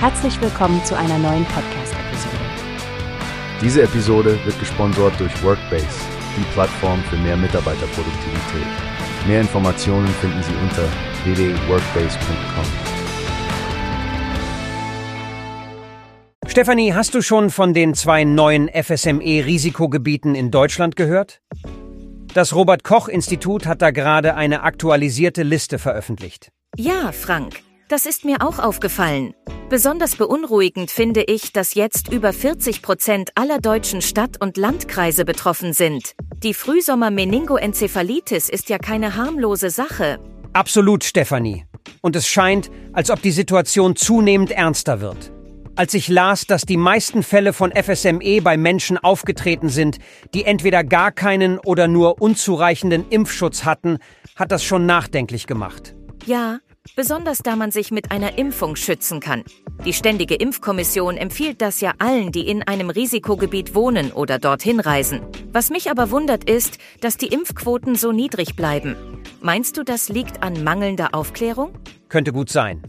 Herzlich willkommen zu einer neuen Podcast-Episode. Diese Episode wird gesponsert durch Workbase, die Plattform für mehr Mitarbeiterproduktivität. Mehr Informationen finden Sie unter www.workbase.com. Stefanie, hast du schon von den zwei neuen FSME-Risikogebieten in Deutschland gehört? Das Robert Koch Institut hat da gerade eine aktualisierte Liste veröffentlicht. Ja, Frank, das ist mir auch aufgefallen. Besonders beunruhigend finde ich, dass jetzt über 40 Prozent aller deutschen Stadt- und Landkreise betroffen sind. Die Frühsommer-Meningoenzephalitis ist ja keine harmlose Sache. Absolut, Stefanie. Und es scheint, als ob die Situation zunehmend ernster wird. Als ich las, dass die meisten Fälle von FSME bei Menschen aufgetreten sind, die entweder gar keinen oder nur unzureichenden Impfschutz hatten, hat das schon nachdenklich gemacht. Ja, besonders da man sich mit einer Impfung schützen kann. Die Ständige Impfkommission empfiehlt das ja allen, die in einem Risikogebiet wohnen oder dorthin reisen. Was mich aber wundert ist, dass die Impfquoten so niedrig bleiben. Meinst du, das liegt an mangelnder Aufklärung? Könnte gut sein.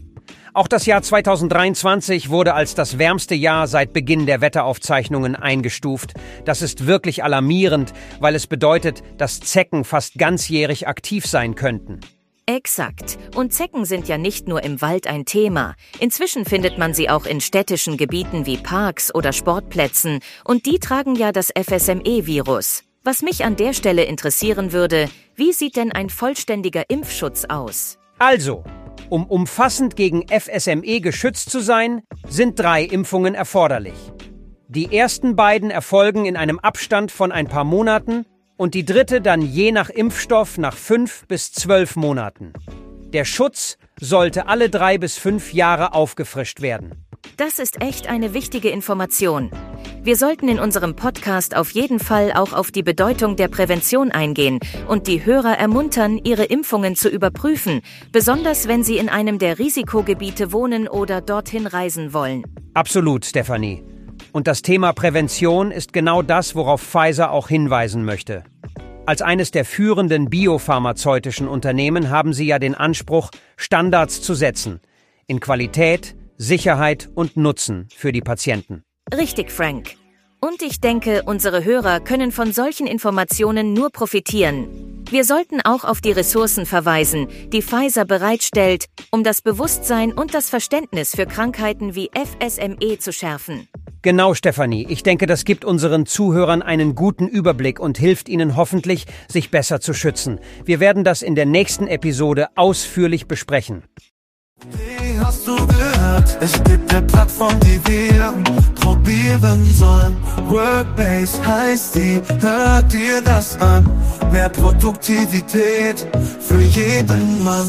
Auch das Jahr 2023 wurde als das wärmste Jahr seit Beginn der Wetteraufzeichnungen eingestuft. Das ist wirklich alarmierend, weil es bedeutet, dass Zecken fast ganzjährig aktiv sein könnten. Exakt. Und Zecken sind ja nicht nur im Wald ein Thema. Inzwischen findet man sie auch in städtischen Gebieten wie Parks oder Sportplätzen. Und die tragen ja das FSME-Virus. Was mich an der Stelle interessieren würde, wie sieht denn ein vollständiger Impfschutz aus? Also, um umfassend gegen FSME geschützt zu sein, sind drei Impfungen erforderlich. Die ersten beiden erfolgen in einem Abstand von ein paar Monaten und die dritte dann je nach Impfstoff nach fünf bis zwölf Monaten. Der Schutz sollte alle drei bis fünf Jahre aufgefrischt werden. Das ist echt eine wichtige Information. Wir sollten in unserem Podcast auf jeden Fall auch auf die Bedeutung der Prävention eingehen und die Hörer ermuntern, ihre Impfungen zu überprüfen, besonders wenn sie in einem der Risikogebiete wohnen oder dorthin reisen wollen. Absolut, Stefanie. Und das Thema Prävention ist genau das, worauf Pfizer auch hinweisen möchte. Als eines der führenden biopharmazeutischen Unternehmen haben sie ja den Anspruch, Standards zu setzen. In Qualität, Sicherheit und Nutzen für die Patienten. Richtig, Frank. Und ich denke, unsere Hörer können von solchen Informationen nur profitieren. Wir sollten auch auf die Ressourcen verweisen, die Pfizer bereitstellt, um das Bewusstsein und das Verständnis für Krankheiten wie FSME zu schärfen. Genau, Stefanie. Ich denke, das gibt unseren Zuhörern einen guten Überblick und hilft ihnen hoffentlich, sich besser zu schützen. Wir werden das in der nächsten Episode ausführlich besprechen. Wie hast du gehört? Es gibt eine Plattform, die wir probieren sollen. Workbase heißt die, hört dir das an. Mehr Produktivität für jeden Mann.